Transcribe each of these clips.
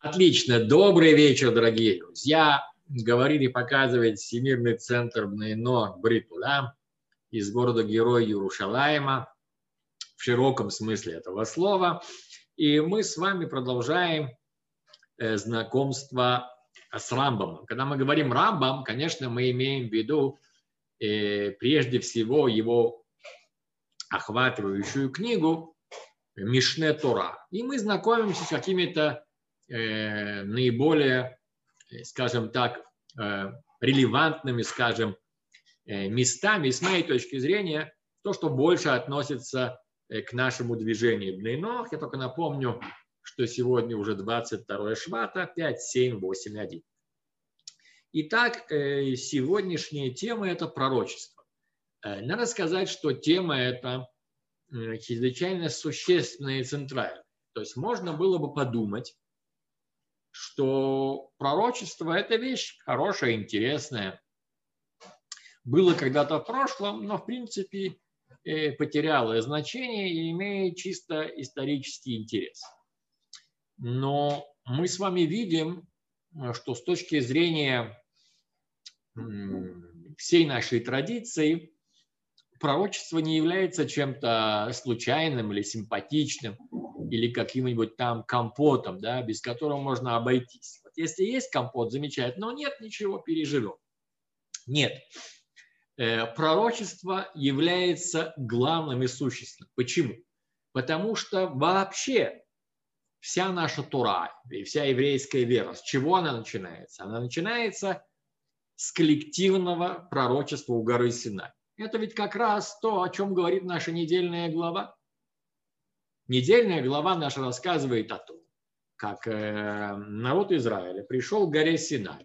Отлично. Добрый вечер, дорогие друзья. Говорит и показывает Всемирный центр Бнейно Бриту, да, из города Героя Иерушалайма, в широком смысле этого слова. И мы с вами продолжаем э, знакомство с Рамбамом. Когда мы говорим Рамбам, конечно, мы имеем в виду э, прежде всего его охватывающую книгу Мишне Тора. И мы знакомимся с какими-то Э, наиболее, э, скажем так, э, релевантными, скажем, местами, с моей точки зрения, то, что больше относится к нашему движению Бнейнох. Я только напомню, что сегодня уже 22 швата, 5, 7, 8, 1. Итак, сегодняшняя тема – это пророчество. Надо сказать, что тема эта чрезвычайно существенная и центральная. То есть можно было бы подумать, что пророчество – это вещь хорошая, интересная. Было когда-то в прошлом, но в принципе э, потеряло значение и имеет чисто исторический интерес. Но мы с вами видим, что с точки зрения всей нашей традиции пророчество не является чем-то случайным или симпатичным или каким-нибудь там компотом, да, без которого можно обойтись. Вот если есть компот, замечательно, но нет, ничего, переживем. Нет. Э, пророчество является главным и существенным. Почему? Потому что вообще вся наша Тура и вся еврейская вера, с чего она начинается? Она начинается с коллективного пророчества у горы Синай. Это ведь как раз то, о чем говорит наша недельная глава. Недельная глава наша рассказывает о том, как э, народ Израиля пришел к горе Синай,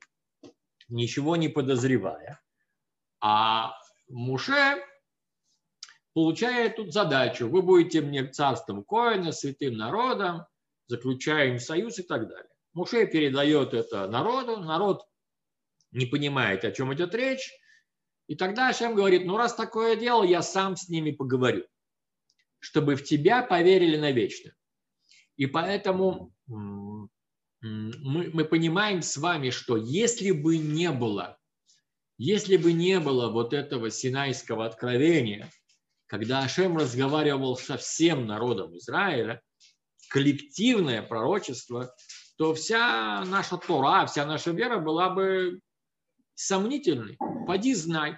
ничего не подозревая, а Муше получает тут задачу, вы будете мне царством Коина, святым народом, заключаем союз и так далее. Муше передает это народу, народ не понимает, о чем идет речь, и тогда Ашем говорит, ну раз такое дело, я сам с ними поговорю чтобы в тебя поверили навечно. И поэтому мы, мы понимаем с вами, что если бы не было, если бы не было вот этого синайского откровения, когда Ашем разговаривал со всем народом Израиля, коллективное пророчество, то вся наша Тора, вся наша вера была бы сомнительной. Поди знай.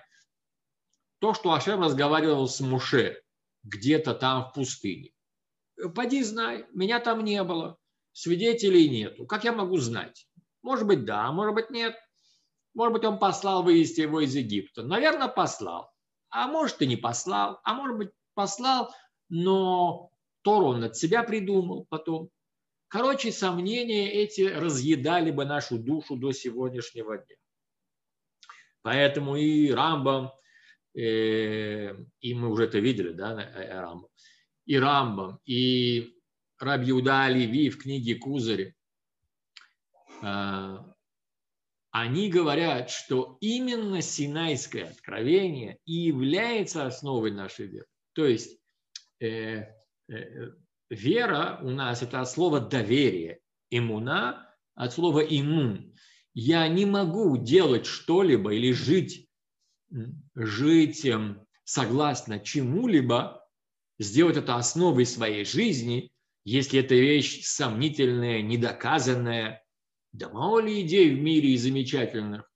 То, что Ашем разговаривал с Муше, где-то там в пустыне. Поди знай, меня там не было, свидетелей нету. Как я могу знать? Может быть, да, может быть, нет. Может быть, он послал вывести его из Египта. Наверное, послал. А может, и не послал. А может быть, послал, но Тору он от себя придумал потом. Короче, сомнения эти разъедали бы нашу душу до сегодняшнего дня. Поэтому и Рамбам, Э, и мы уже это видели, да, э, Рамбам, и Рамбам, и Раби Юда Леви в книге Кузари, они говорят, что именно Синайское откровение и является основой нашей веры. То есть э, э, вера у нас это от слова доверие, имуна от слова имун. Я не могу делать что-либо или жить жить эм, согласно чему-либо, сделать это основой своей жизни, если эта вещь сомнительная, недоказанная. Да мало ли идей в мире и замечательных.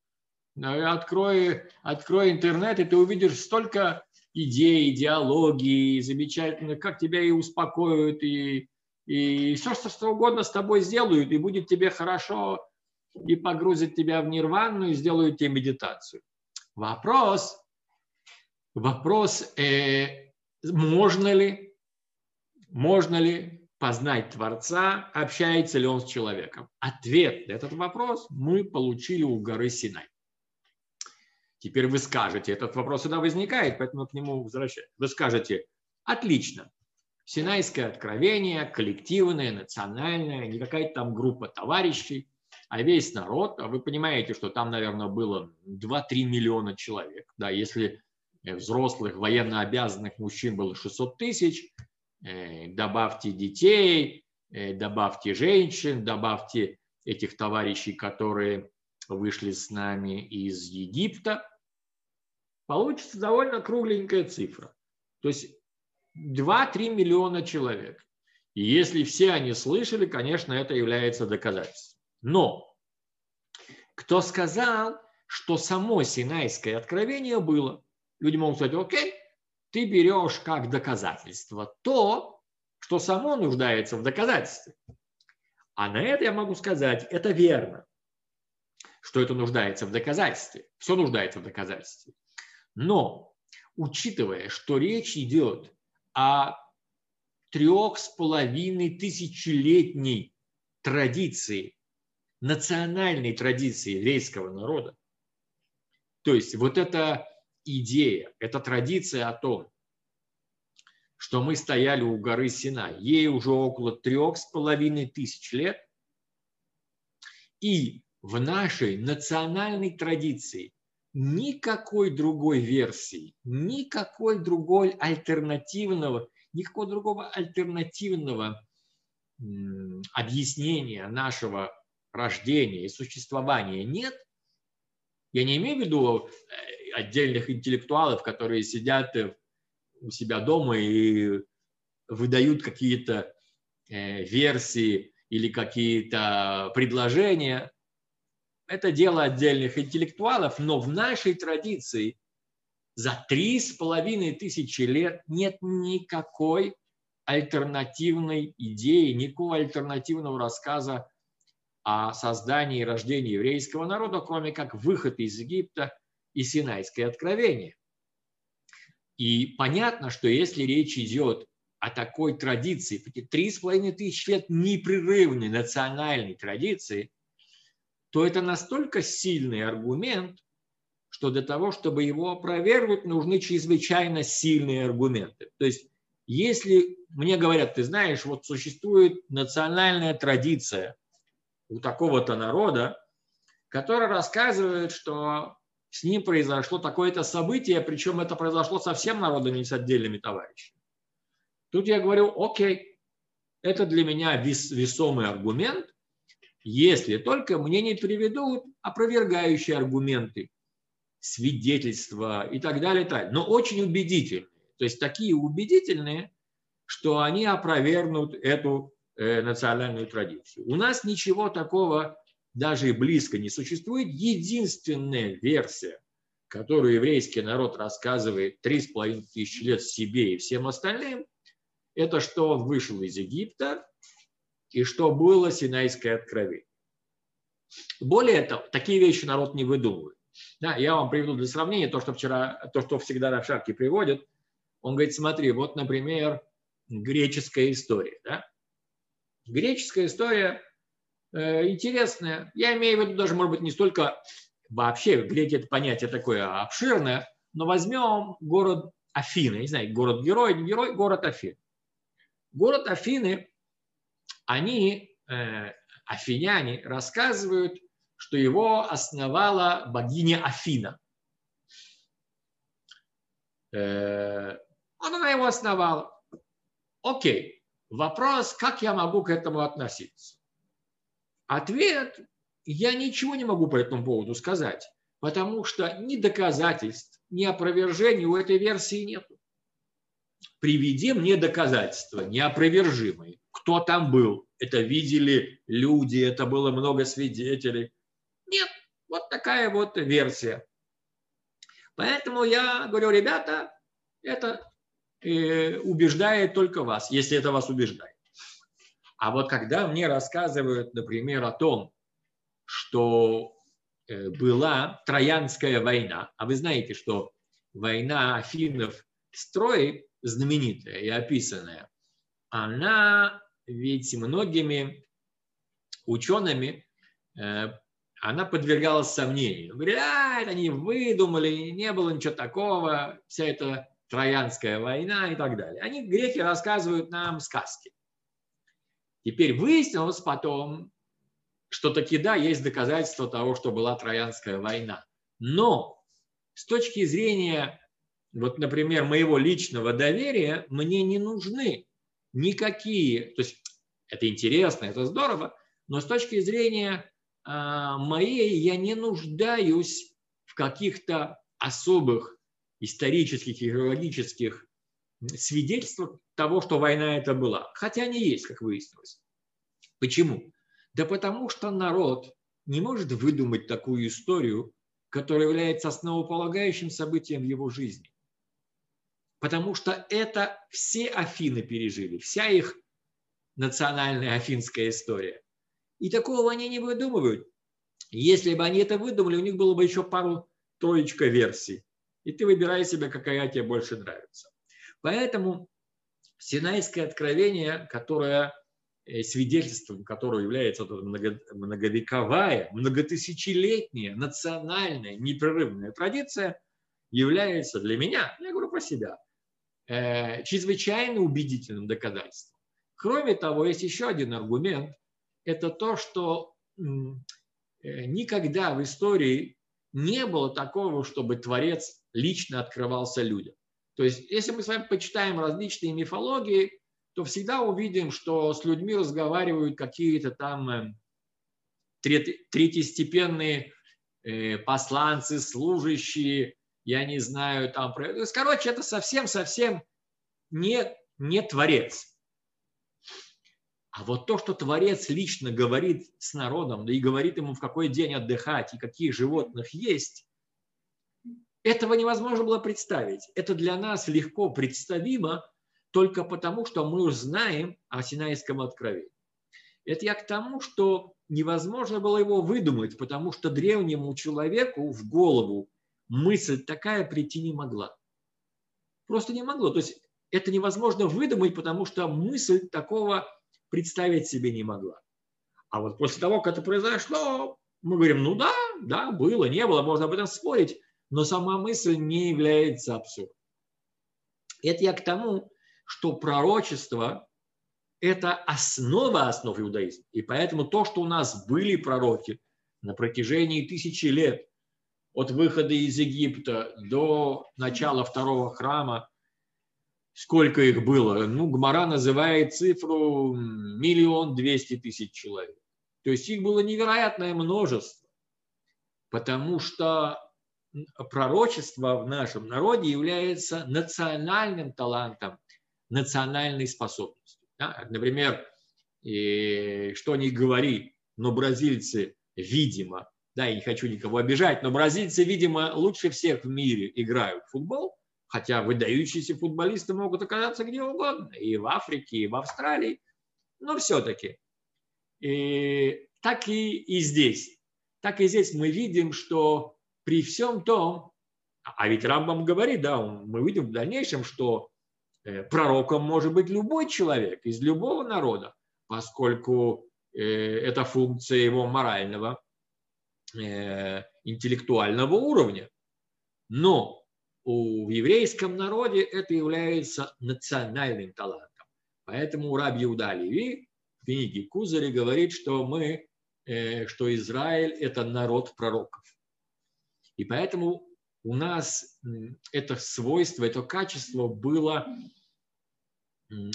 Открой, открой интернет, и ты увидишь столько идей, идеологии замечательных, как тебя и успокоят, и, и все, что, что угодно с тобой сделают, и будет тебе хорошо, и погрузят тебя в нирвану, и сделают тебе медитацию. Вопрос, вопрос, э, можно ли, можно ли познать Творца, общается ли он с человеком? Ответ на этот вопрос мы получили у горы Синай. Теперь вы скажете, этот вопрос сюда возникает, поэтому к нему возвращаюсь. Вы скажете, отлично, Синайское откровение, коллективное, национальное, не какая-то там группа товарищей а весь народ, а вы понимаете, что там, наверное, было 2-3 миллиона человек. Да, если взрослых военно обязанных мужчин было 600 тысяч, э, добавьте детей, э, добавьте женщин, добавьте этих товарищей, которые вышли с нами из Египта, получится довольно кругленькая цифра. То есть 2-3 миллиона человек. И если все они слышали, конечно, это является доказательством. Но кто сказал, что само Синайское откровение было? Люди могут сказать, окей, ты берешь как доказательство то, что само нуждается в доказательстве. А на это я могу сказать, это верно, что это нуждается в доказательстве. Все нуждается в доказательстве. Но, учитывая, что речь идет о трех с половиной тысячелетней традиции, национальной традиции еврейского народа, то есть вот эта идея, эта традиция о том, что мы стояли у горы Сина, ей уже около трех с половиной тысяч лет, и в нашей национальной традиции никакой другой версии, никакой другой альтернативного, никакого другого альтернативного объяснения нашего рождения и существования нет. Я не имею в виду э, отдельных интеллектуалов, которые сидят у себя дома и выдают какие-то э, версии или какие-то предложения. Это дело отдельных интеллектуалов, но в нашей традиции за три с половиной тысячи лет нет никакой альтернативной идеи, никакого альтернативного рассказа о создании и рождении еврейского народа, кроме как выход из Египта и Синайское откровение. И понятно, что если речь идет о такой традиции, три с половиной тысячи лет непрерывной национальной традиции, то это настолько сильный аргумент, что для того, чтобы его опровергнуть, нужны чрезвычайно сильные аргументы. То есть, если мне говорят, ты знаешь, вот существует национальная традиция у такого-то народа, которая рассказывает, что с ним произошло такое-то событие, причем это произошло со всем народом, не с отдельными товарищами. Тут я говорю, окей, это для меня вес, весомый аргумент, если только мне не приведут опровергающие аргументы, свидетельства и так далее, и так далее. но очень убедительные. То есть такие убедительные, что они опровергнут эту национальную традицию. У нас ничего такого даже и близко не существует. Единственная версия, которую еврейский народ рассказывает три с половиной тысячи лет себе и всем остальным, это что он вышел из Египта и что было Синайское откровение. Более того, такие вещи народ не выдумывает. Да, я вам приведу для сравнения то, что вчера, то, что всегда на шапке приводит. Он говорит, смотри, вот, например, греческая история. Да? Греческая история Э, интересная. Я имею в виду даже, может быть, не столько вообще, греки это понятие такое обширное, но возьмем город Афины, не знаю, город-герой, не герой, город Афины. Город Афины, они, э, афиняне, рассказывают, что его основала богиня Афина. Э, она его основала. Окей. Вопрос, как я могу к этому относиться? Ответ – я ничего не могу по этому поводу сказать, потому что ни доказательств, ни опровержений у этой версии нет. Приведи мне доказательства неопровержимые. Кто там был? Это видели люди, это было много свидетелей. Нет, вот такая вот версия. Поэтому я говорю, ребята, это убеждает только вас, если это вас убеждает. А вот когда мне рассказывают, например, о том, что э, была Троянская война, а вы знаете, что война Афинов с Троей, знаменитая и описанная, она ведь многими учеными э, она подвергалась сомнению. Говорят, они выдумали, не было ничего такого, вся эта Троянская война и так далее. Они, греки, рассказывают нам сказки. Теперь выяснилось потом, что таки да, есть доказательства того, что была Троянская война. Но с точки зрения, вот, например, моего личного доверия, мне не нужны никакие, то есть это интересно, это здорово, Но с точки зрения а, моей я не нуждаюсь в каких-то особых исторических и геологических свидетельствах того, что война это была. Хотя они есть, как выяснилось. Почему? Да потому что народ не может выдумать такую историю, которая является основополагающим событием в его жизни. Потому что это все Афины пережили, вся их национальная афинская история. И такого они не выдумывают. Если бы они это выдумали, у них было бы еще пару троечка версий. И ты выбирай себе, какая тебе больше нравится. Поэтому Синайское откровение, которое э, свидетельством которого является многовековая, многотысячелетняя, национальная, непрерывная традиция, является для меня, я говорю про себя, э, чрезвычайно убедительным доказательством. Кроме того, есть еще один аргумент, это то, что э, никогда в истории не было такого, чтобы Творец лично открывался людям. То есть, если мы с вами почитаем различные мифологии, то всегда увидим, что с людьми разговаривают какие-то там э, третьестепенные э, посланцы, служащие, я не знаю, там... Короче, это совсем-совсем не, не творец. А вот то, что Творец лично говорит с народом, да и говорит ему, в какой день отдыхать и каких животных есть, этого невозможно было представить. Это для нас легко представимо только потому, что мы уже знаем о Синайском откровении. Это я к тому, что невозможно было его выдумать, потому что древнему человеку в голову мысль такая прийти не могла. Просто не могло. То есть это невозможно выдумать, потому что мысль такого представить себе не могла. А вот после того, как это произошло, мы говорим, ну да, да, было, не было, можно об этом спорить, но сама мысль не является абсурдом. Это я к тому, что пророчество – это основа основ иудаизма. И поэтому то, что у нас были пророки на протяжении тысячи лет, от выхода из Египта до начала второго храма, Сколько их было? Ну, Гмара называет цифру миллион двести тысяч человек. То есть их было невероятное множество, потому что пророчество в нашем народе является национальным талантом, национальной способностью. Да? Например, и что ни говори, но бразильцы, видимо, да, я не хочу никого обижать, но бразильцы, видимо, лучше всех в мире играют в футбол, Хотя выдающиеся футболисты могут оказаться где угодно, и в Африке, и в Австралии, но все-таки. И так и, и здесь. Так и здесь мы видим, что при всем том, а ведь Рамбам говорит, да, мы видим в дальнейшем, что э, пророком может быть любой человек из любого народа, поскольку э, это функция его морального, э, интеллектуального уровня. Но у, еврейском народе это является национальным талантом. Поэтому Раб Иуда Леви в книге Кузари говорит, что мы, что Израиль – это народ пророков. И поэтому у нас это свойство, это качество было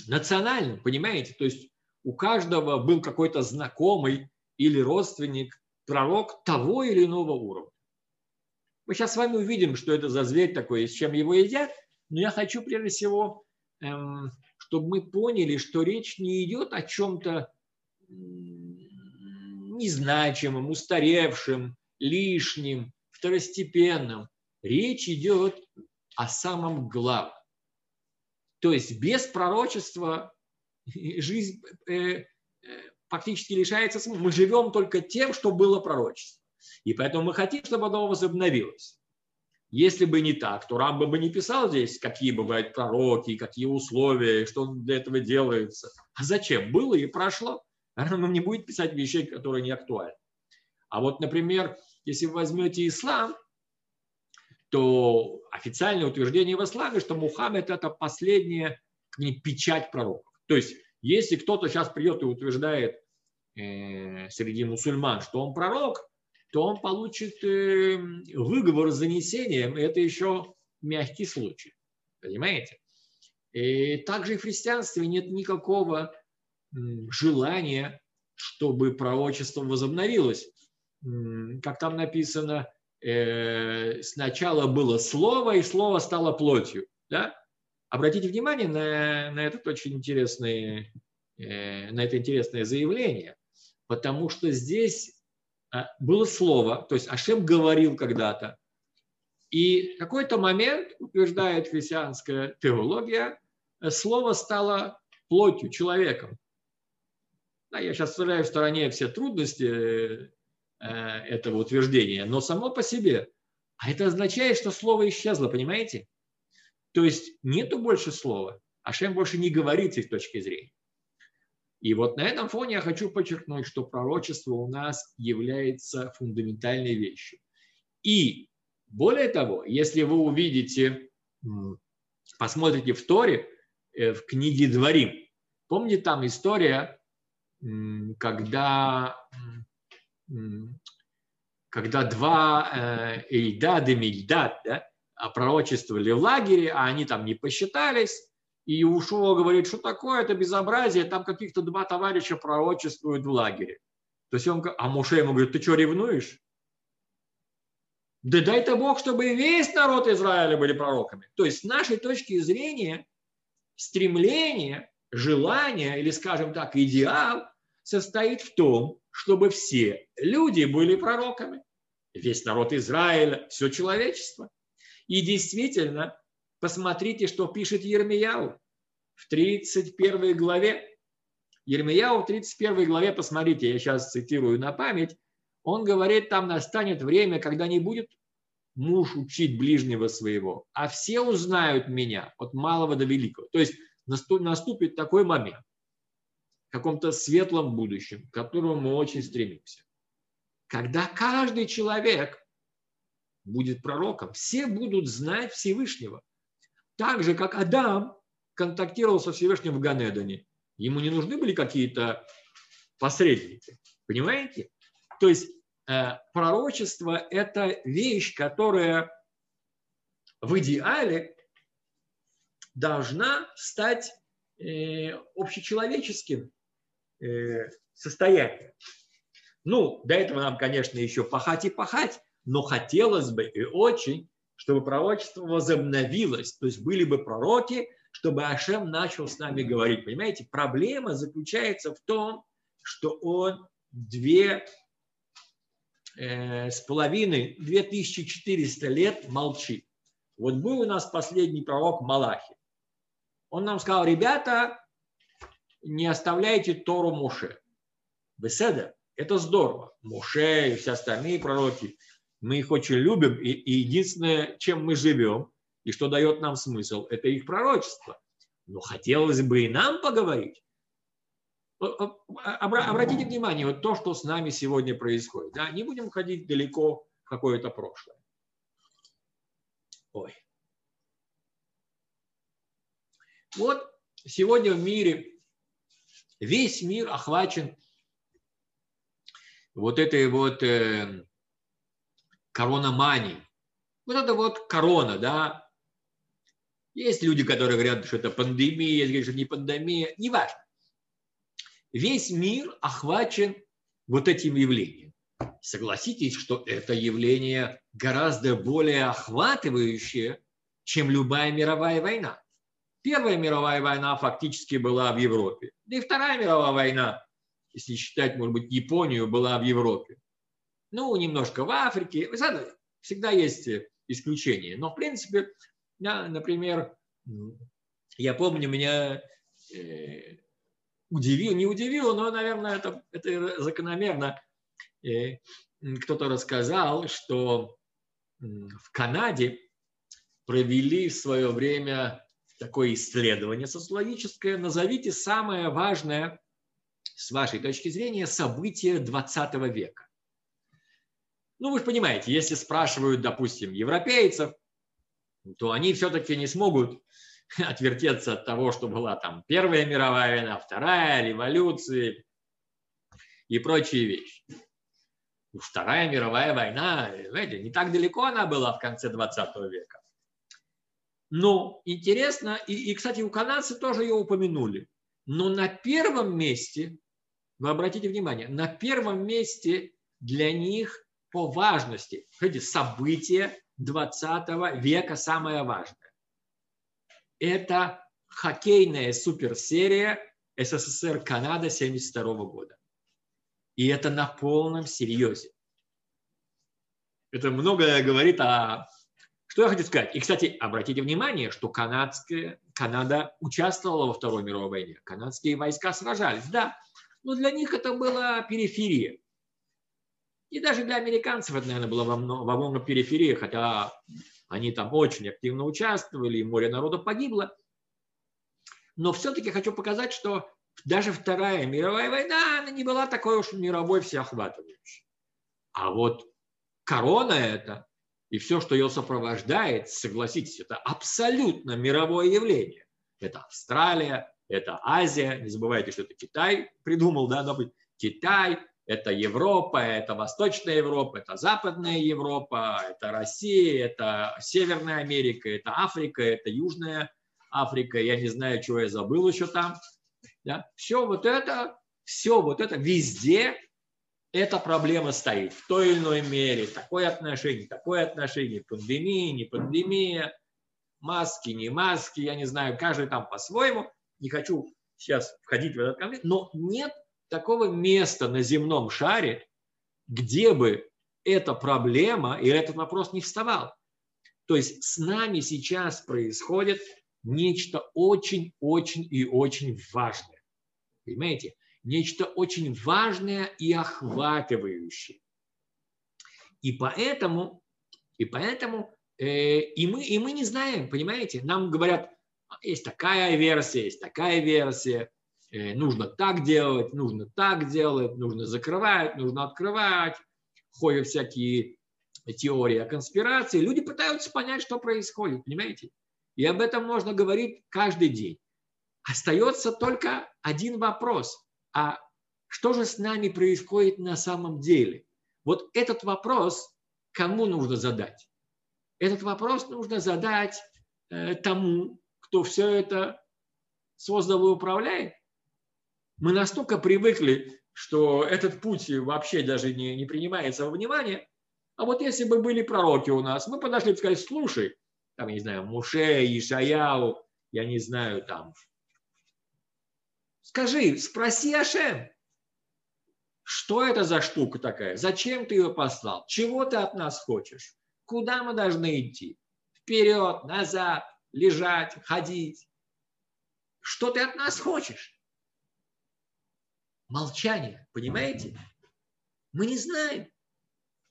национальным, понимаете? То есть у каждого был какой-то знакомый или родственник, пророк того или иного уровня. Мы сейчас с вами увидим, что это за зверь такой, с чем его едят. Но я хочу прежде всего, эм, чтобы мы поняли, что речь не идет о чем-то незначимом, устаревшем, лишним, второстепенном. Речь идет о самом главном. То есть без пророчества жизнь э, э, фактически лишается смысла. Мы живем только тем, что было пророчество. И поэтому мы хотим, чтобы оно возобновилось. Если бы не так, то Рамба бы не писал здесь, какие бывают пророки, какие условия, что для этого делается. А зачем? Было и прошло. Рамбам не будет писать вещей, которые не актуальны. А вот, например, если вы возьмете ислам, то официальное утверждение в исламе, что Мухаммед – это последняя печать пророков. То есть, если кто-то сейчас придет и утверждает э, среди мусульман, что он пророк, то он получит э, выговор с занесением, это еще мягкий случай. Понимаете? И также и в христианстве нет никакого желания чтобы пророчество возобновилось. Как там написано, э, сначала было слово, и слово стало плотью. Да? Обратите внимание на, на этот очень интересный, э, на это интересное заявление, потому что здесь а, было слово, то есть Ашем говорил когда-то, и в какой-то момент, утверждает христианская теология, слово стало плотью, человеком. Да, я сейчас вставляю в стороне все трудности э, этого утверждения, но само по себе. А это означает, что слово исчезло, понимаете? То есть нету больше слова. Ашем больше не говорит с их точки зрения. И вот на этом фоне я хочу подчеркнуть, что пророчество у нас является фундаментальной вещью. И более того, если вы увидите, посмотрите в Торе, э, в книге Дворим, помните там история, когда, когда два Эйдад и Мильдад да, пророчествовали в лагере, а они там не посчитались, и Ушуа говорит, что такое это безобразие, там каких-то два товарища пророчествуют в лагере. То есть он, а Муше ему говорит, ты что, ревнуешь? Да дай-то Бог, чтобы весь народ Израиля были пророками. То есть с нашей точки зрения стремление, желание или, скажем так, идеал состоит в том, чтобы все люди были пророками. Весь народ Израиля, все человечество. И действительно, посмотрите, что пишет Ермияу в 31 главе. Ермияу в 31 главе, посмотрите, я сейчас цитирую на память, он говорит, там настанет время, когда не будет муж учить ближнего своего, а все узнают меня от малого до великого. То есть наступит такой момент каком-то светлом будущем, к которому мы очень стремимся, когда каждый человек будет пророком, все будут знать Всевышнего. Так же, как Адам контактировал со Всевышним в Ганедане. Ему не нужны были какие-то посредники. Понимаете? То есть э, пророчество – это вещь, которая в идеале должна стать э, общечеловеческим э, состоянием. Ну, до этого нам, конечно, еще пахать и пахать, но хотелось бы и очень, чтобы пророчество возобновилось, то есть были бы пророки, чтобы Ашем начал с нами говорить. Понимаете, проблема заключается в том, что он две э, с половиной, 2400 лет молчит. Вот был у нас последний пророк Малахи. Он нам сказал, ребята, не оставляйте Тору Муше. Беседа, это здорово. Муше и все остальные пророки, мы их очень любим, и, и единственное, чем мы живем, и что дает нам смысл, это их пророчество. Но хотелось бы и нам поговорить. Обратите внимание, вот то, что с нами сегодня происходит. Да? Не будем ходить далеко в какое-то прошлое. Ой. Вот сегодня в мире весь мир охвачен вот этой вот э, коронаманией. Вот это вот корона, да. Есть люди, которые говорят, что это пандемия, есть, говорят, что не пандемия, неважно весь мир охвачен вот этим явлением. Согласитесь, что это явление гораздо более охватывающее, чем любая мировая война. Первая мировая война фактически была в Европе. Да и Вторая мировая война, если считать, может быть, Японию, была в Европе. Ну, немножко в Африке. Всегда есть исключения. Но, в принципе, я, например, я помню, меня э, удивил, не удивил, но, наверное, это, это закономерно. И кто-то рассказал, что в Канаде провели в свое время такое исследование социологическое. Назовите самое важное, с вашей точки зрения, событие 20 века. Ну, вы же понимаете, если спрашивают, допустим, европейцев, то они все-таки не смогут отвертеться от того, что была там Первая мировая война, Вторая, революции и прочие вещи. Ну, Вторая мировая война, знаете, не так далеко она была в конце 20 века. Но интересно, и, и, кстати, у канадцев тоже ее упомянули, но на первом месте вы обратите внимание, на первом месте для них по важности, смотрите, событие 20 века самое важное. Это хоккейная суперсерия СССР-Канада 72 года. И это на полном серьезе. Это многое говорит о... Что я хочу сказать? И, кстати, обратите внимание, что канадская, Канада участвовала во Второй мировой войне. Канадские войска сражались, да. Но для них это была периферия. И даже для американцев это, наверное, было во многом периферия, хотя они там очень активно участвовали, и море народу погибло. Но все-таки хочу показать, что даже Вторая мировая война, она не была такой уж мировой всеохватывающей. А вот корона это и все, что ее сопровождает, согласитесь, это абсолютно мировое явление. Это Австралия, это Азия, не забывайте, что это Китай придумал, да, Китай, это Европа, это Восточная Европа, это Западная Европа, это Россия, это Северная Америка, это Африка, это Южная Африка, я не знаю, чего я забыл еще там. Да? Все вот это, все вот это везде эта проблема стоит в той или иной мере. Такое отношение, такое отношение, пандемия, не пандемия, маски, не маски, я не знаю, каждый там по-своему. Не хочу сейчас входить в этот конфликт, но нет такого места на земном шаре, где бы эта проблема или этот вопрос не вставал. То есть с нами сейчас происходит нечто очень-очень и очень важное. Понимаете? Нечто очень важное и охватывающее. И поэтому, и поэтому, э, и, мы, и мы не знаем, понимаете? Нам говорят, есть такая версия, есть такая версия, э, нужно так делать, нужно так делать, нужно закрывать, нужно открывать, ходят всякие теории о конспирации. Люди пытаются понять, что происходит, понимаете? И об этом можно говорить каждый день. Остается только один вопрос. А что же с нами происходит на самом деле? Вот этот вопрос кому нужно задать? Этот вопрос нужно задать э, тому, кто все это создал и управляет. Мы настолько привыкли, что этот путь вообще даже не, не принимается во внимание. А вот если бы были пророки у нас, мы подошли и сказали, слушай, там, я не знаю, Муше, Ишаяу, я не знаю, там. Скажи, спроси Ашем, что это за штука такая? Зачем ты ее послал? Чего ты от нас хочешь? Куда мы должны идти? Вперед, назад, лежать, ходить. Что ты от нас хочешь? Молчание, понимаете? Мы не знаем.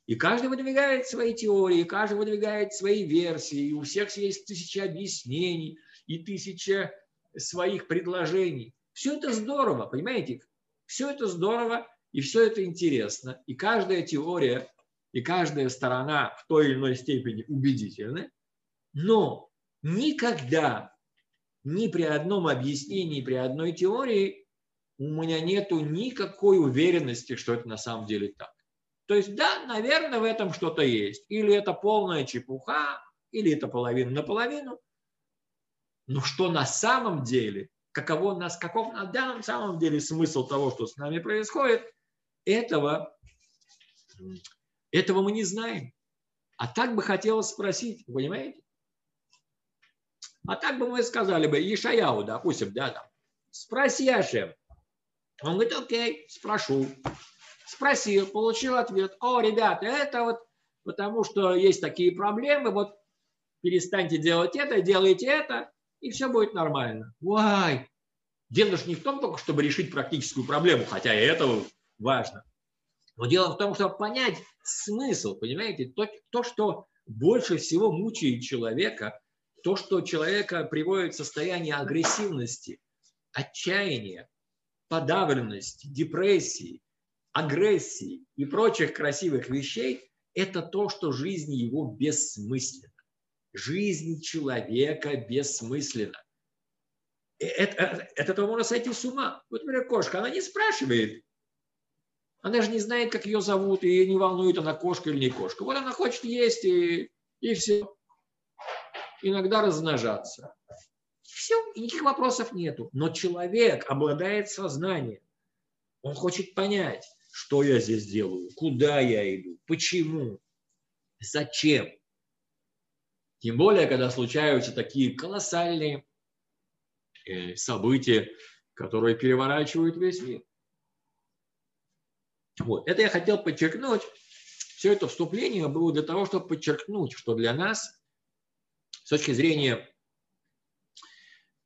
И каждый выдвигает свои теории, каждый выдвигает свои версии, и у всех есть тысяча объяснений и тысяча своих предложений. Все это здорово, понимаете? Все это здорово, и все это интересно. И каждая теория, и каждая сторона в той или иной степени убедительны. Но никогда, ни при одном объяснении, при одной теории у меня нету никакой уверенности, что это на самом деле так. То есть, да, наверное, в этом что-то есть. Или это полная чепуха, или это половина на половину. Но что на самом деле, каково нас, каков на данном самом деле смысл того, что с нами происходит, этого, этого мы не знаем. А так бы хотелось спросить, понимаете? А так бы мы сказали бы, Ишаяу, допустим, да, там, спроси Ашем. Он говорит, окей, спрошу. Спросил, получил ответ. О, ребята, это вот потому что есть такие проблемы, вот перестаньте делать это, делайте это, и все будет нормально. Вай! Дело же не в том только, чтобы решить практическую проблему, хотя и это важно. Но дело в том, чтобы понять смысл, понимаете, то, то что больше всего мучает человека, то, что человека приводит в состояние агрессивности, отчаяния, подавленности, депрессии, агрессии и прочих красивых вещей, это то, что жизнь его бессмысленна. Жизнь человека бессмысленна. Это, это, от этого можно сойти с ума. Вот, например, кошка, она не спрашивает, она же не знает, как ее зовут, и не волнует, она кошка или не кошка. Вот она хочет есть, и, и все. Иногда размножаться. Все, никаких вопросов нету. Но человек обладает сознанием Он хочет понять, что я здесь делаю, куда я иду, почему, зачем. Тем более, когда случаются такие колоссальные э, события, которые переворачивают весь мир. Вот. Это я хотел подчеркнуть. Все это вступление было для того, чтобы подчеркнуть, что для нас, с точки зрения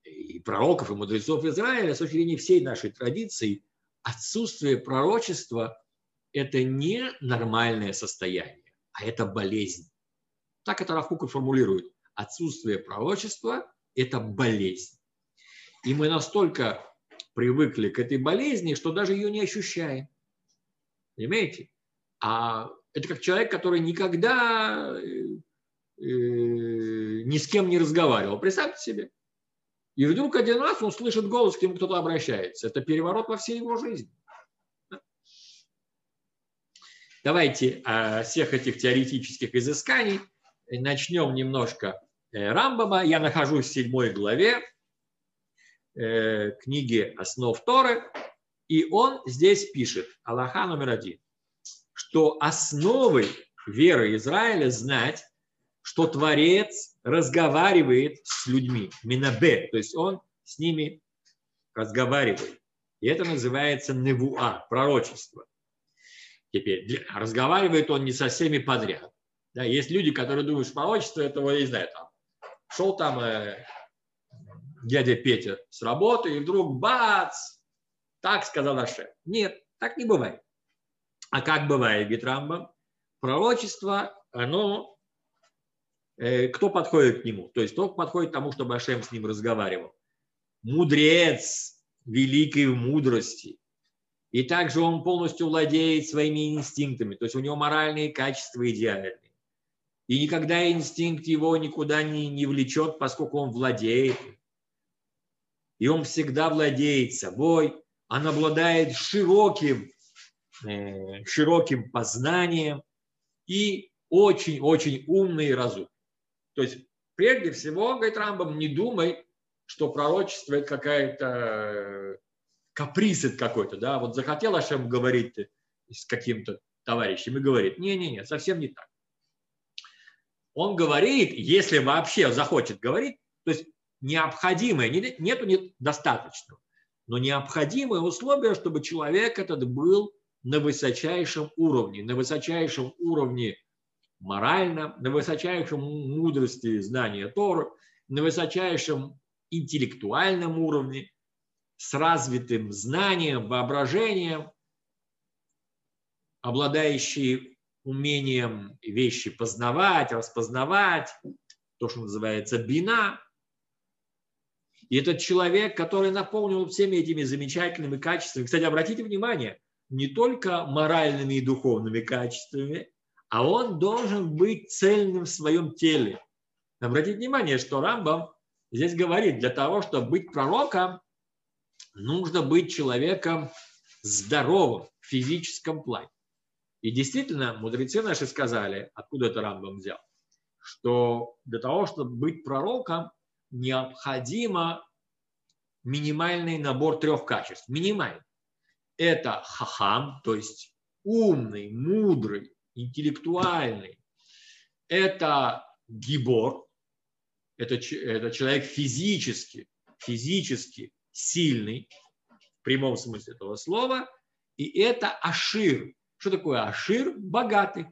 и пророков, и мудрецов Израиля, с точки зрения всей нашей традиции, отсутствие пророчества – это не нормальное состояние, а это болезнь. Так это Рафука формулирует. Отсутствие пророчества – это болезнь. И мы настолько привыкли к этой болезни, что даже ее не ощущаем. Понимаете? А это как человек, который никогда э, э, ни с кем не разговаривал. Представьте себе. И вдруг один раз он слышит голос, к нему кто-то обращается. Это переворот во всей его жизни. Давайте о всех этих теоретических изысканий начнем немножко э, Рамбама. Я нахожусь в седьмой главе книги «Основ Торы». И он здесь пишет, Аллаха номер один, что основой веры Израиля знать, что Творец разговаривает с людьми, минабе, то есть он с ними разговаривает. И это называется невуа, пророчество. Теперь, разговаривает он не со всеми подряд. Да, есть люди, которые думают, что пророчество, это, вот, я не знаю, там, шел там э, дядя Петя с работы, и вдруг бац, так сказал Аше. Нет, так не бывает. А как бывает, говорит пророчество, оно, э, кто подходит к нему? То есть кто подходит к тому, чтобы Ашем с ним разговаривал? Мудрец, великий в мудрости. И также он полностью владеет своими инстинктами, то есть у него моральные качества идеальные. И никогда инстинкт его никуда не, не влечет, поскольку он владеет. И он всегда владеет собой, он обладает широким, э, широким познанием и очень-очень умный и разумный. То есть, прежде всего, говорит Рамбам, не думай, что пророчество это какая-то э, каприз какой-то, да, вот захотел Ашем говорить с каким-то товарищем и говорит, не-не-не, совсем не так. Он говорит, если вообще захочет говорить, то есть необходимое, нету недостаточного но необходимое условие, чтобы человек этот был на высочайшем уровне, на высочайшем уровне морально, на высочайшем мудрости знания Торы, на высочайшем интеллектуальном уровне, с развитым знанием, воображением, обладающий умением вещи познавать, распознавать, то, что называется бина, и этот человек, который наполнен всеми этими замечательными качествами, кстати, обратите внимание, не только моральными и духовными качествами, а он должен быть цельным в своем теле. Обратите внимание, что Рамбам здесь говорит, для того, чтобы быть пророком, нужно быть человеком здоровым в физическом плане. И действительно, мудрецы наши сказали, откуда это Рамбам взял, что для того, чтобы быть пророком, необходимо минимальный набор трех качеств. Минимальный. Это хахам, то есть умный, мудрый, интеллектуальный. Это гибор, это, это человек физически, физически сильный, в прямом смысле этого слова. И это ашир. Что такое ашир? Богатый.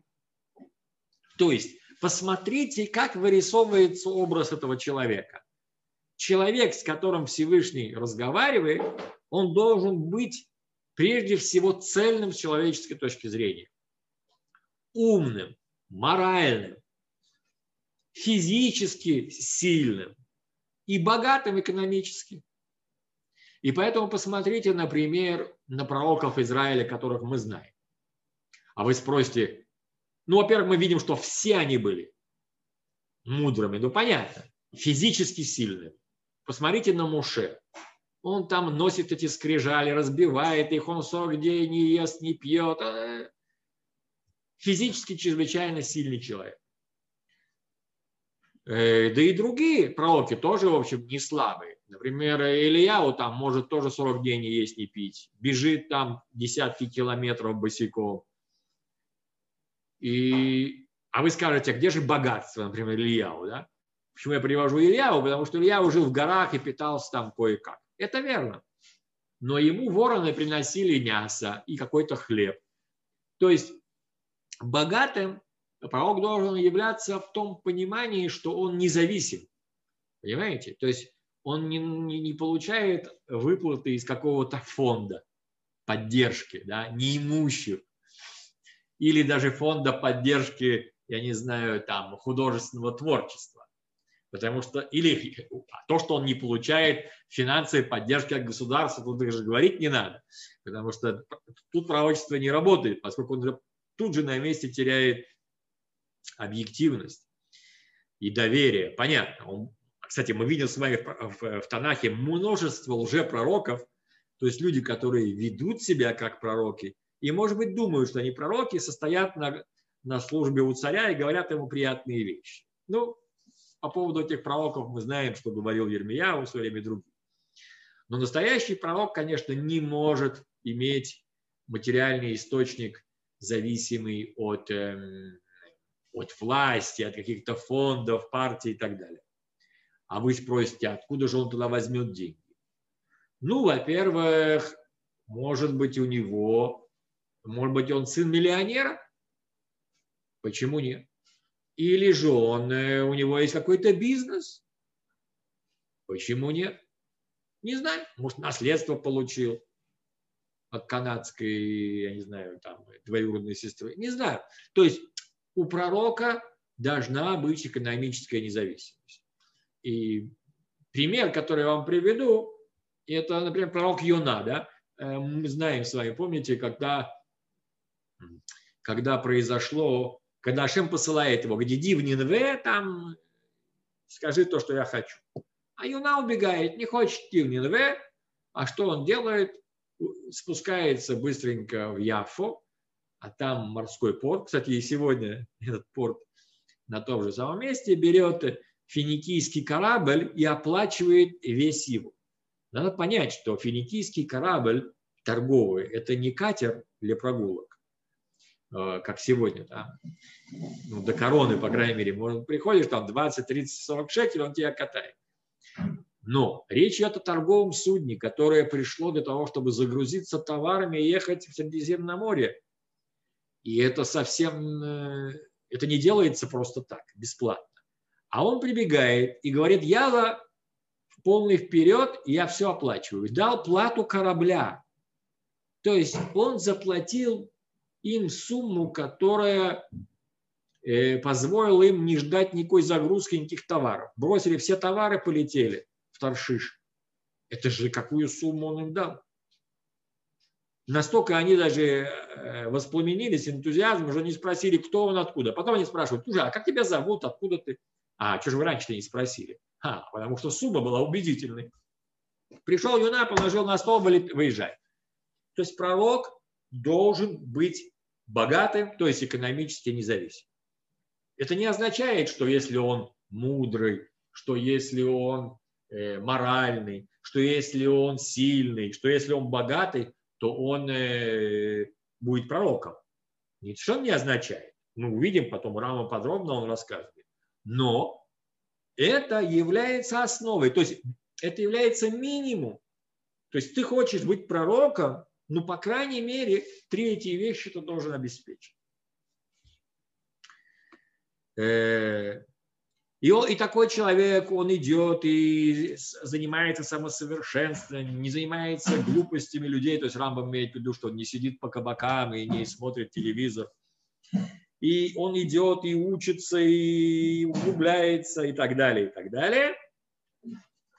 То есть посмотрите, как вырисовывается образ этого человека человек, с которым Всевышний разговаривает, он должен быть прежде всего цельным с человеческой точки зрения. Умным, моральным, физически сильным и богатым экономически. И поэтому посмотрите, например, на пророков Израиля, которых мы знаем. А вы спросите, ну, во-первых, мы видим, что все они были мудрыми, ну, понятно, физически сильными. Посмотрите на Муше. Он там носит эти скрижали, разбивает их, он 40 дней не ест, не пьет. А, физически чрезвычайно сильный человек. Э, да и другие пророки тоже, в общем, не слабые. Например, Ильяу там может тоже 40 дней не есть, не пить. Бежит там десятки километров босиком. И... А вы скажете, а где же богатство, например, Ильяу, да? Почему я привожу Ильяу? Потому что Ильяу жил в горах и питался там кое-как. Это верно. Но ему вороны приносили мясо и какой-то хлеб. То есть богатым пророк должен являться в том понимании, что он независим. Понимаете? То есть он не, не, не получает выплаты из какого-то фонда поддержки, да, неимущих. Или даже фонда поддержки, я не знаю, там, художественного творчества. Потому что, или то, что он не получает финансовой поддержки от государства, тут даже говорить не надо. Потому что тут пророчество не работает, поскольку он тут же на месте теряет объективность и доверие. Понятно. Он, кстати, мы видим с вами в, в, в Танахе множество лжепророков, то есть люди, которые ведут себя как пророки, и, может быть, думают, что они пророки, состоят на, на службе у царя и говорят ему приятные вещи. Ну, по поводу этих пророков мы знаем, что говорил Ермия в свое время другие. Но настоящий пророк, конечно, не может иметь материальный источник, зависимый от эм, от власти, от каких-то фондов, партий и так далее. А вы спросите, откуда же он туда возьмет деньги? Ну, во-первых, может быть, у него, может быть, он сын миллионера? Почему нет? Или же он, э, у него есть какой-то бизнес? Почему нет? Не знаю, может, наследство получил от канадской, я не знаю, там, двоюродной сестры. Не знаю. То есть у пророка должна быть экономическая независимость. И пример, который я вам приведу, это, например, пророк Йона. Да? Э, мы знаем с вами, помните, когда, когда произошло, когда Ашем посылает его, где в Нинве, там скажи то, что я хочу. А Юна убегает, не хочет идти в Нинве, а что он делает? Спускается быстренько в Яфо, а там морской порт. Кстати, и сегодня этот порт на том же самом месте берет финикийский корабль и оплачивает весь его. Надо понять, что финикийский корабль торговый – это не катер для прогулок, как сегодня. Да? Ну, до короны, по крайней мере, может, приходишь, там 20, 30, 40 шекелей, он тебя катает. Но речь идет о торговом судне, которое пришло для того, чтобы загрузиться товарами и ехать в Средиземное море и это совсем, э, это не делается просто так, бесплатно. А он прибегает и говорит, я за полный вперед, я все оплачиваю. Дал плату корабля. То есть он заплатил им сумму, которая э, позволила им не ждать никакой загрузки, никаких товаров. Бросили все товары, полетели в Таршиш. Это же какую сумму он им дал? Настолько они даже э, воспламенились энтузиазмом, уже не спросили, кто он, откуда. Потом они спрашивают, слушай, а как тебя зовут, откуда ты? А, что же вы раньше-то не спросили? А, потому что сумма была убедительной. Пришел Юна, положил на стол, выезжай. То есть пророк должен быть богатым, то есть экономически независимым. Это не означает, что если он мудрый, что если он э, моральный, что если он сильный, что если он богатый, то он э, будет пророком. Ничего не означает. Мы увидим потом, Рама подробно он рассказывает. Но это является основой, то есть это является минимум. То есть ты хочешь быть пророком, ну, по крайней мере, три эти вещи ты должен обеспечить. Э, и, он, и такой человек, он идет и занимается самосовершенствованием, не занимается глупостями людей. То есть Рамбам имеет в виду, что он не сидит по кабакам и не смотрит телевизор. И он идет и учится, и углубляется, и так далее, и так далее.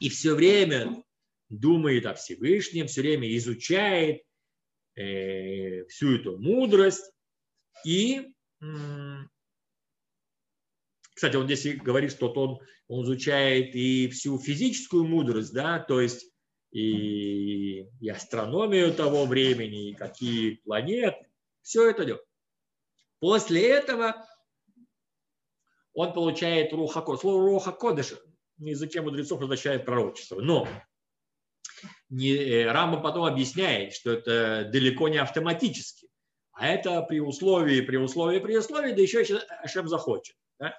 И все время думает о Всевышнем, все время изучает э, всю эту мудрость. И кстати, он здесь говорит, что он, он изучает и всю физическую мудрость, да, то есть и, и астрономию того времени, и какие планеты, все это идет. После этого он получает руха. Слово руха кодыш на языке мудрецов означает пророчество. Но не, э, Рамба потом объясняет, что это далеко не автоматически. А это при условии, при условии, при условии, да еще Ашем захочет. Да?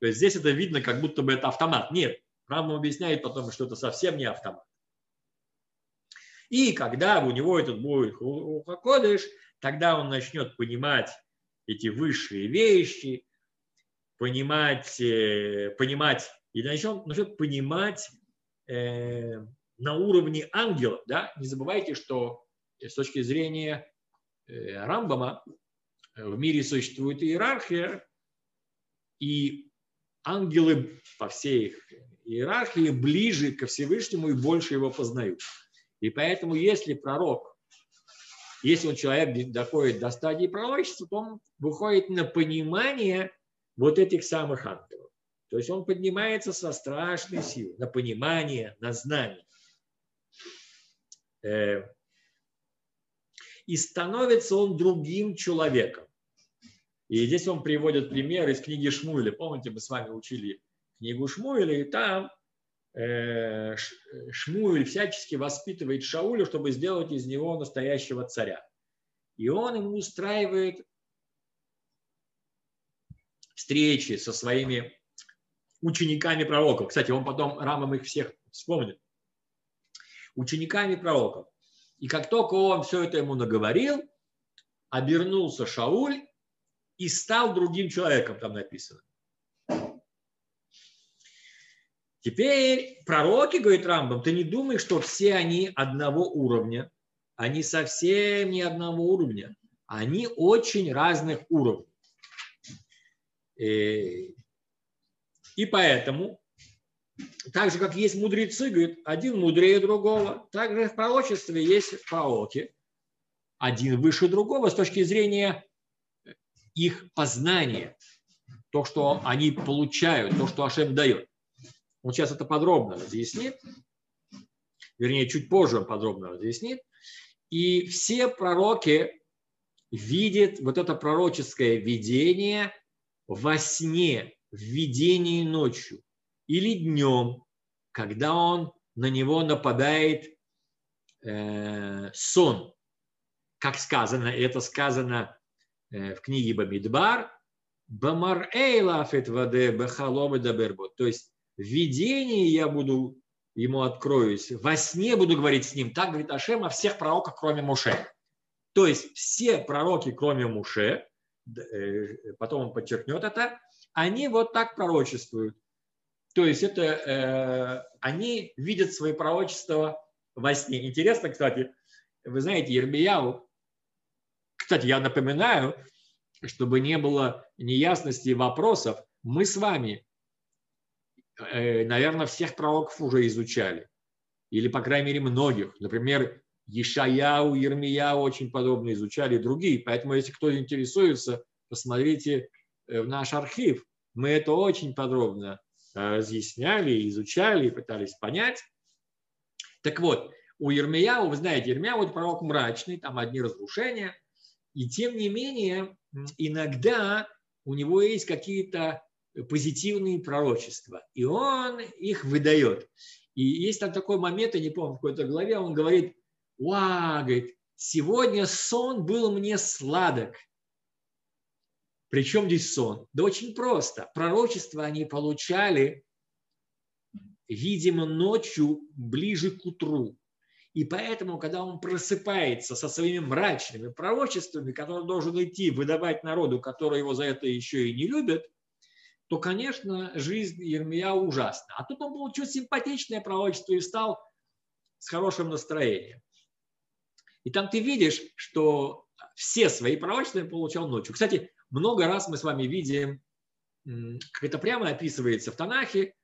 То есть здесь это видно, как будто бы это автомат. Нет, Рамба объясняет потом, что это совсем не автомат. И когда у него этот будет Кодыш, тогда он начнет понимать эти высшие вещи, понимать, э, понимать и начнет, начнет понимать э, на уровне ангелов. Да? Не забывайте, что с точки зрения э, Рамбама в мире существует иерархия, и ангелы по всей их иерархии ближе ко Всевышнему и больше его познают. И поэтому, если пророк, если он человек доходит до стадии пророчества, то он выходит на понимание вот этих самых ангелов. То есть он поднимается со страшной силой на понимание, на знание. Э, и становится он другим человеком. И здесь он приводит пример из книги Шмуэля. Помните, мы с вами учили книгу Шмуэля, и там Э, Шмуэль всячески воспитывает Шауля, чтобы сделать из него настоящего царя. И он ему устраивает встречи со своими учениками пророков. Кстати, он потом рамом их всех вспомнит. Учениками пророков. И как только он все это ему наговорил, обернулся Шауль и стал другим человеком, там написано. Теперь пророки, говорит Рамбам, ты не думай, что все они одного уровня. Они совсем не одного уровня. Они очень разных уровней. Э, и поэтому, так же, как есть мудрецы, говорит, один мудрее другого, так же в пророчестве есть пророки, один выше другого с точки зрения их познания, то, что они получают, то, что Ашем дает. Он сейчас это подробно разъяснит, вернее, чуть позже он подробно разъяснит. И все пророки видят вот это пророческое видение во сне, в видении ночью или днем, когда он на него нападает э, сон. Как сказано, это сказано э, в книге Бамидбар, Бамар Эйлафет Ваде Бахаломы Дабербот. То есть в видении я буду ему откроюсь, во сне буду говорить с ним. Так говорит Ашем о всех пророках, кроме Муше. То есть все пророки, кроме Муше, э, потом он подчеркнет это, они вот так пророчествуют. То есть это э, они видят свои пророчества во сне. Интересно, кстати, вы знаете, Ермияу, кстати, я напоминаю, чтобы не было неясности и вопросов, мы с вами Э, наверное, всех пророков уже изучали. Или, по крайней мере, многих. Например, Ешаяу, Ермияу очень подобно изучали другие. Поэтому, если кто интересуется, посмотрите э, в наш архив. Мы это очень подробно разъясняли, изучали пытались понять. Так вот, у Ермияу, вы знаете, Ермияу – это пророк мрачный, там одни разрушения. И тем не менее, иногда у него есть какие-то позитивные пророчества, и он их выдает. И есть там такой момент, я не помню, в какой-то главе, он говорит, «Ва, говорит, сегодня сон был мне сладок». Причем здесь сон? Да очень просто. Пророчество они получали, видимо, ночью ближе к утру. И поэтому, когда он просыпается со своими мрачными пророчествами, которые он должен идти выдавать народу, который его за это еще и не любят, то, конечно, жизнь Ермия ужасна. А тут он получил симпатичное пророчество и стал с хорошим настроением. И там ты видишь, что все свои пророчества получал ночью. Кстати, много раз мы с вами видим, как это прямо описывается в Танахе,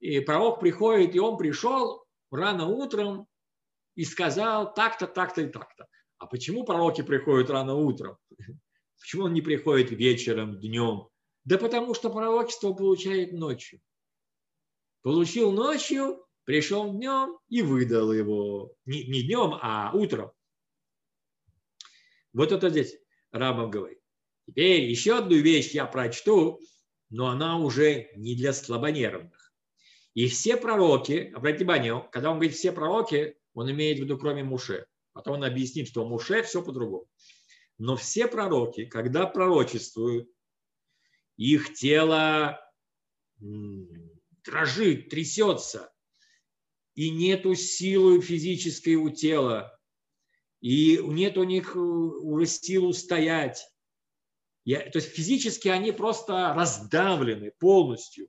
и пророк приходит, и он пришел рано утром и сказал так-то, так-то и так-то. А почему пророки приходят рано утром? Почему он не приходит вечером, днем? Да потому что пророчество получает ночью. Получил ночью, пришел днем и выдал его. Не, не днем, а утром. Вот это здесь Рамов говорит. Теперь еще одну вещь я прочту. но она уже не для слабонервных. И все пророки, обратите внимание, когда он говорит все пророки, он имеет в виду кроме Муше. Потом он объяснит, что Муше все по-другому. Но все пророки, когда пророчествуют, их тело дрожит, трясется, и нету силы физической у тела, и нет у них э, уже силы стоять. Я, то есть физически они просто раздавлены полностью.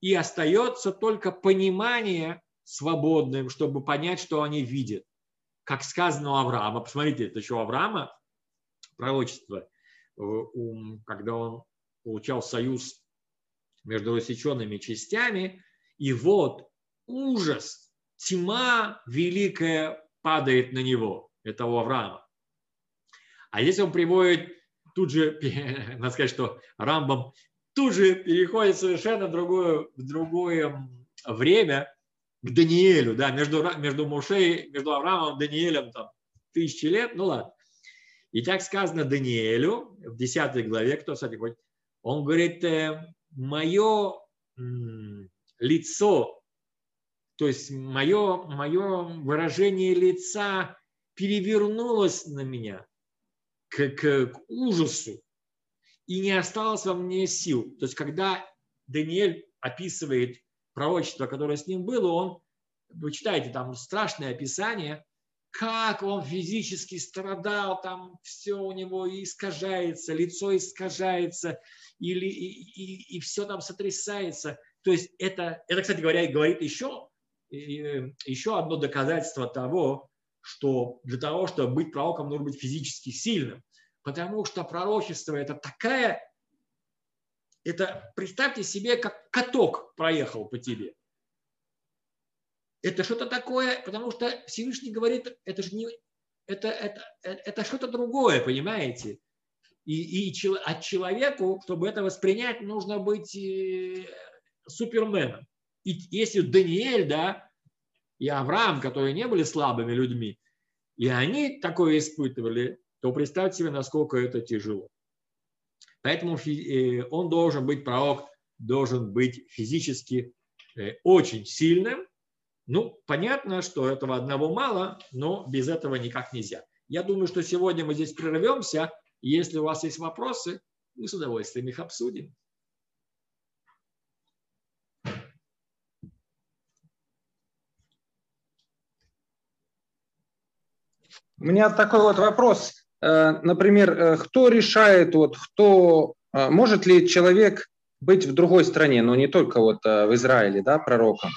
И остается только понимание свободным, чтобы понять, что они видят. Как сказано у Авраама. Посмотрите, это еще у Авраама пророчество, э, когда он получал союз между рассеченными частями, и вот ужас, тьма великая падает на него, это у Авраама. А если он приводит тут же, надо сказать, что Рамбам тут же переходит совершенно в другое, в другое время к Даниэлю, да, между, между Мушей, между Авраамом и Даниэлем там тысячи лет, ну ладно. И так сказано Даниэлю в 10 главе, кто, кстати, хоть, он говорит, мое лицо, то есть мое, мое выражение лица перевернулось на меня к, к, ужасу, и не осталось во мне сил. То есть, когда Даниэль описывает пророчество, которое с ним было, он, вы читаете там страшное описание, как он физически страдал, там все у него искажается, лицо искажается, или, и, и, и все там сотрясается. То есть это, это, кстати говоря, говорит еще, еще одно доказательство того, что для того, чтобы быть пророком, нужно быть физически сильным. Потому что пророчество – это такая, это представьте себе, как каток проехал по тебе. Это что-то такое, потому что Всевышний говорит, это же не, это, это, это что-то другое, понимаете? И, и от человеку, чтобы это воспринять, нужно быть э, суперменом. И если Даниэль, да, и Авраам, которые не были слабыми людьми, и они такое испытывали, то представьте себе, насколько это тяжело. Поэтому э, он должен быть, пророк должен быть физически э, очень сильным. Ну, понятно, что этого одного мало, но без этого никак нельзя. Я думаю, что сегодня мы здесь прервемся. Если у вас есть вопросы, мы с удовольствием их обсудим. У меня такой вот вопрос. Э, например, э, кто решает, вот, кто, э, может ли человек быть в другой стране, но не только вот в Израиле, да, пророком?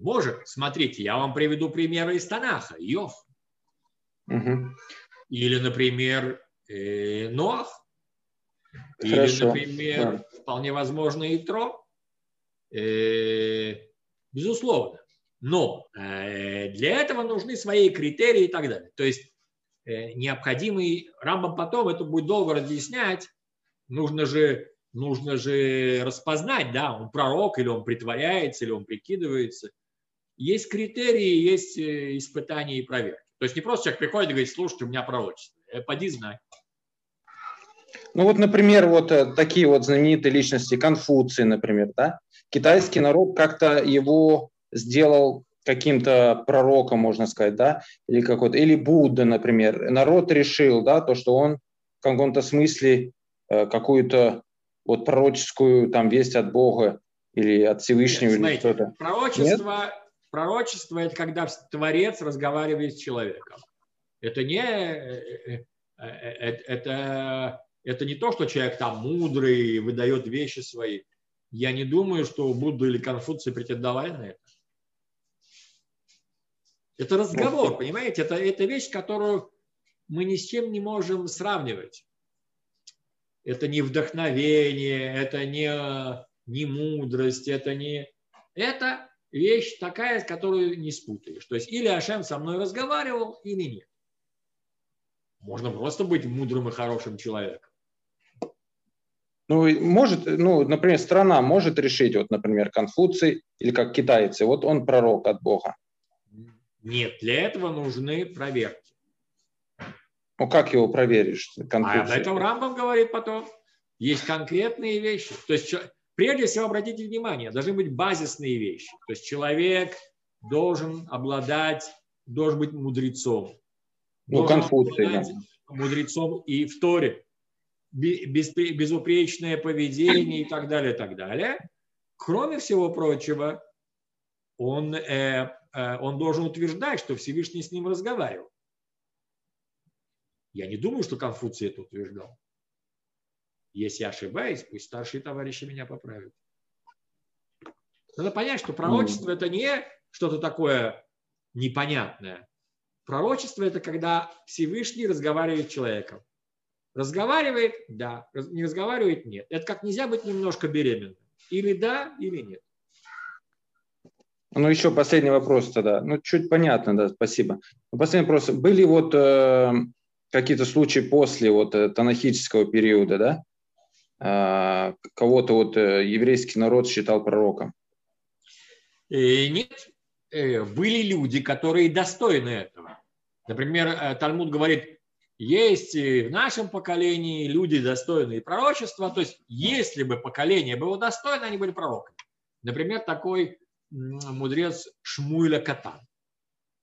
Может. Смотрите, я вам приведу примеры из Танаха. Иов. Угу. Или, например, Ноах. Или, например, да. вполне возможно, Итро. Безусловно. Но для этого нужны свои критерии и так далее. То есть необходимый, Рамбам потом это будет долго разъяснять, нужно же, нужно же распознать, да, он пророк или он притворяется, или он прикидывается. Есть критерии, есть э, испытания и проверки. То есть не просто человек приходит и говорит, слушайте, у меня пророчество. Поди знай. Ну вот, например, вот такие вот знаменитые личности, Конфуций, например, да? Китайский народ как-то его сделал каким-то пророком, можно сказать, да, или какой-то, или Будда, например. Народ решил, да, то, что он в каком-то смысле э, какую-то вот пророческую там весть от Бога или от Всевышнего Нет, или что-то. Пророчество, Нет? пророчество – это когда Творец разговаривает с человеком. Это не, э, э, это, это не то, что человек там мудрый, выдает вещи свои. Я не думаю, что Будда или Конфуций претендовали на это. Это разговор, понимаете? Это, это вещь, которую мы ни с чем не можем сравнивать. Это не вдохновение, это не, не мудрость, это не... Это вещь такая, которую не спутаешь. То есть или Ашем со мной разговаривал, или нет. Можно просто быть мудрым и хорошим человеком. Ну, может, ну, например, страна может решить, вот, например, Конфуций или как китайцы, вот он пророк от Бога. Нет, для этого нужны проверки. Ну как его проверишь? Конфуций? А об этом Рамбам говорит потом. Есть конкретные вещи. То есть прежде всего обратите внимание, должны быть базисные вещи. То есть человек должен обладать, должен быть мудрецом. Ну, Конфуций. Да. Мудрецом и в Торе. Без, безупречное поведение и так далее, и так далее. Кроме всего прочего, он, э, э, он должен утверждать, что Всевышний с ним разговаривал. Я не думаю, что Конфуций это утверждал. Если я ошибаюсь, пусть старшие товарищи меня поправят. Надо понять, что пророчество это не что-то такое непонятное. Пророчество это когда Всевышний разговаривает с человеком. Разговаривает, да. Не разговаривает, нет. Это как нельзя быть немножко беременным. Или да, или нет. Ну, еще последний вопрос тогда. Ну, чуть понятно, да, спасибо. Последний вопрос. Были вот э, какие-то случаи после вот э, танахического периода, да? Э, кого-то вот э, еврейский народ считал пророком? Э, нет. Э, были люди, которые достойны этого. Например, Талмуд говорит, есть в нашем поколении люди достойные пророчества. То есть, если бы поколение было достойно, они были пророками. Например, такой мудрец Шмуиля Катан.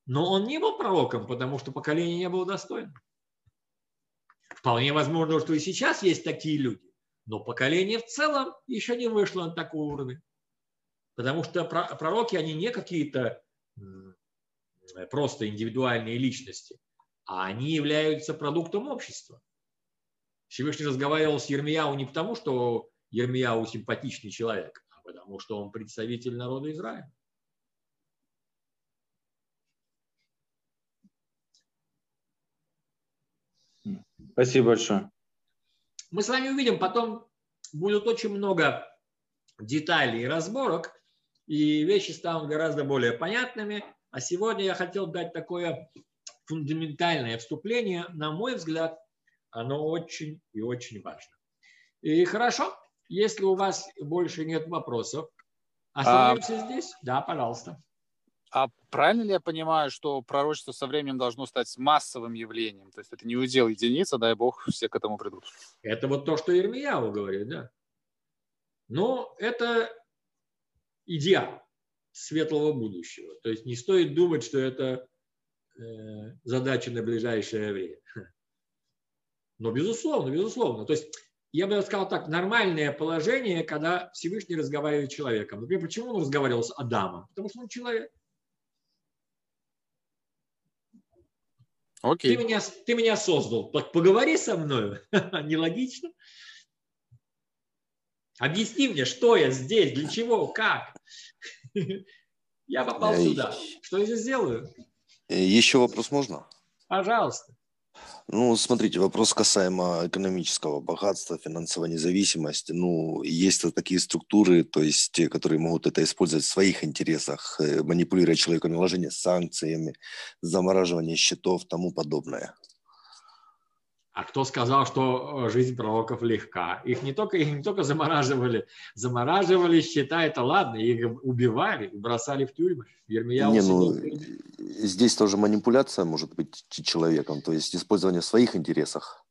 Но он не был пророком, потому что поколение не было достойно. Вполне возможно, что и сейчас есть такие люди, но поколение в целом еще не вышло на такой уровень. Потому что пророки, они не какие-то просто индивидуальные личности, а они являются продуктом общества. Всевышний разговаривал с Ермияу не потому, что Ермияу симпатичный человек, потому что он представитель народа Израиля. Спасибо большое. Мы с вами увидим, потом будет очень много деталей и разборок, и вещи станут гораздо более понятными. А сегодня я хотел дать такое фундаментальное вступление. На мой взгляд, оно очень и очень важно. И хорошо, если у вас больше нет вопросов, остановимся а, здесь. Да, пожалуйста. А правильно ли я понимаю, что пророчество со временем должно стать массовым явлением? То есть это не удел единица, дай бог, все к этому придут. Это вот то, что Ирмияу говорит, да. Но это идеал светлого будущего. То есть не стоит думать, что это э, задача на ближайшее время. Но безусловно, безусловно. То есть я бы сказал так, нормальное положение, когда Всевышний разговаривает с человеком. Например, почему он разговаривал с Адамом? Потому что он человек. Окей. Ты, меня, ты меня создал, поговори со мной. Нелогично. Объясни мне, что я здесь, для чего, как. Я попал сюда. Что я здесь делаю? Э, еще вопрос можно? Пожалуйста. Ну, смотрите, вопрос касаемо экономического богатства, финансовой независимости. Ну, есть вот такие структуры, то есть те, которые могут это использовать в своих интересах, э, манипулируя человеком, наложение санкциями, замораживание счетов, тому подобное. А кто сказал, что э, жизнь пророков легка? Их не только, их не только замораживали, замораживали счета, это ладно, их убивали, бросали в тюрьмы. Ермияу не, ну, здесь тоже манипуляция может быть человеком, то есть использование в своих интересах.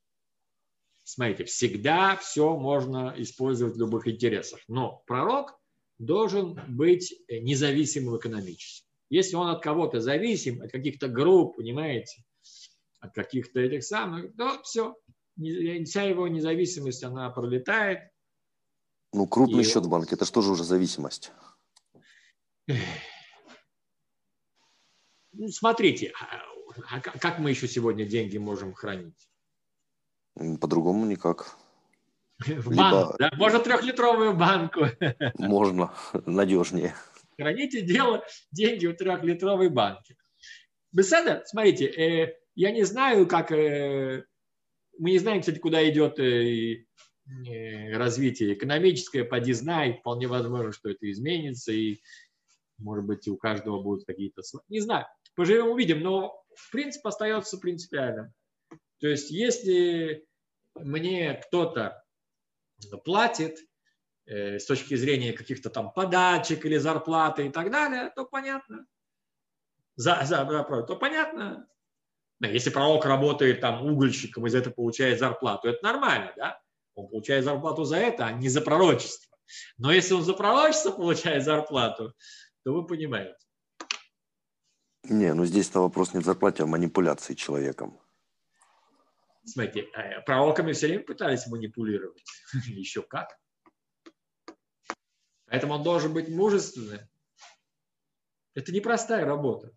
Смотрите, всегда все можно использовать в любых интересах, но пророк должен быть независимым экономически. Если он от кого-то зависим, от каких-то групп, понимаете, от каких-то этих самых, то все, вся его независимость, она пролетает. Ну, крупный и... счет в банке, это что же уже зависимость? Ну, смотрите, а, а как мы еще сегодня деньги можем хранить? По-другому никак. В Либо... банк, да? Можно трехлитровую банку. Можно, надежнее. Храните дело, деньги в трехлитровой банке. Беседа, смотрите, э, я не знаю, как... Э, мы не знаем, кстати, куда идет э, развитие экономическое, поди знай, вполне возможно, что это изменится, и, может быть, у каждого будут какие-то... Не знаю, поживем, увидим, но в принципе остается принципиальным. То есть, если мне кто-то платит э, с точки зрения каких-то там подачек или зарплаты и так далее, то понятно. За, за, то понятно, если пророк работает там угольщиком и за это получает зарплату, это нормально, да? Он получает зарплату за это, а не за пророчество. Но если он за пророчество получает зарплату, то вы понимаете. Не, ну здесь-то вопрос не в зарплате, а в манипуляции человеком. Смотрите, э, пророками все время пытались манипулировать. Еще как. Поэтому он должен быть мужественным. Это непростая работа.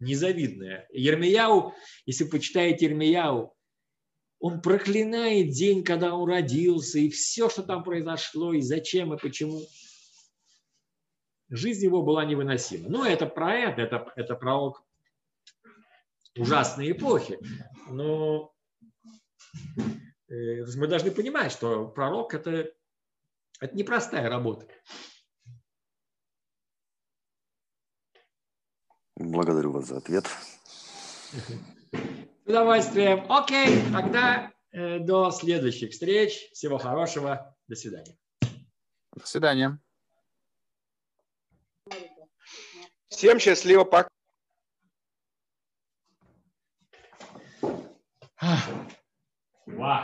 Незавидная. Ермияу, если почитаете Ермияу, он проклинает день, когда он родился, и все, что там произошло, и зачем, и почему. Жизнь его была невыносима. Но это про это, это, это пророк ужасной эпохи. Но э, мы должны понимать, что пророк это, это непростая работа. Благодарю вас за ответ. С удовольствием. Окей, тогда э, до следующих встреч. Всего хорошего. До свидания. До свидания. Всем счастливо, пока. Wow.